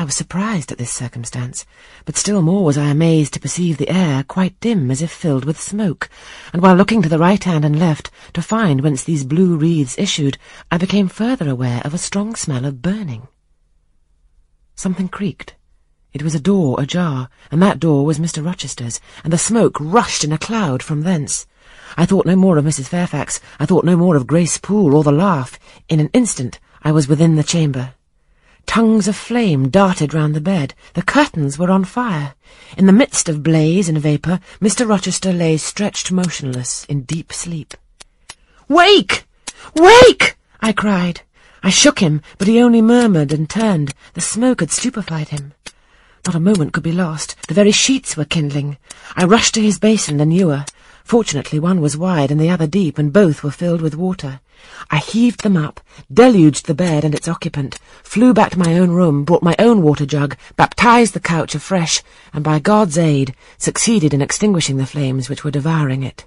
I was surprised at this circumstance, but still more was I amazed to perceive the air quite dim as if filled with smoke, and while looking to the right hand and left to find whence these blue wreaths issued, I became further aware of a strong smell of burning. Something creaked. It was a door ajar, and that door was Mr. Rochester's, and the smoke rushed in a cloud from thence. I thought no more of Mrs. Fairfax, I thought no more of Grace Poole or the laugh. In an instant I was within the chamber. Tongues of flame darted round the bed. The curtains were on fire. In the midst of blaze and vapour, Mr. Rochester lay stretched motionless in deep sleep. Wake! Wake! I cried. I shook him, but he only murmured and turned. The smoke had stupefied him. Not a moment could be lost. The very sheets were kindling. I rushed to his basin and ewer. Fortunately, one was wide and the other deep, and both were filled with water. I heaved them up, deluged the bed and its occupant, flew back to my own room, brought my own water jug, baptized the couch afresh, and by God's aid succeeded in extinguishing the flames which were devouring it.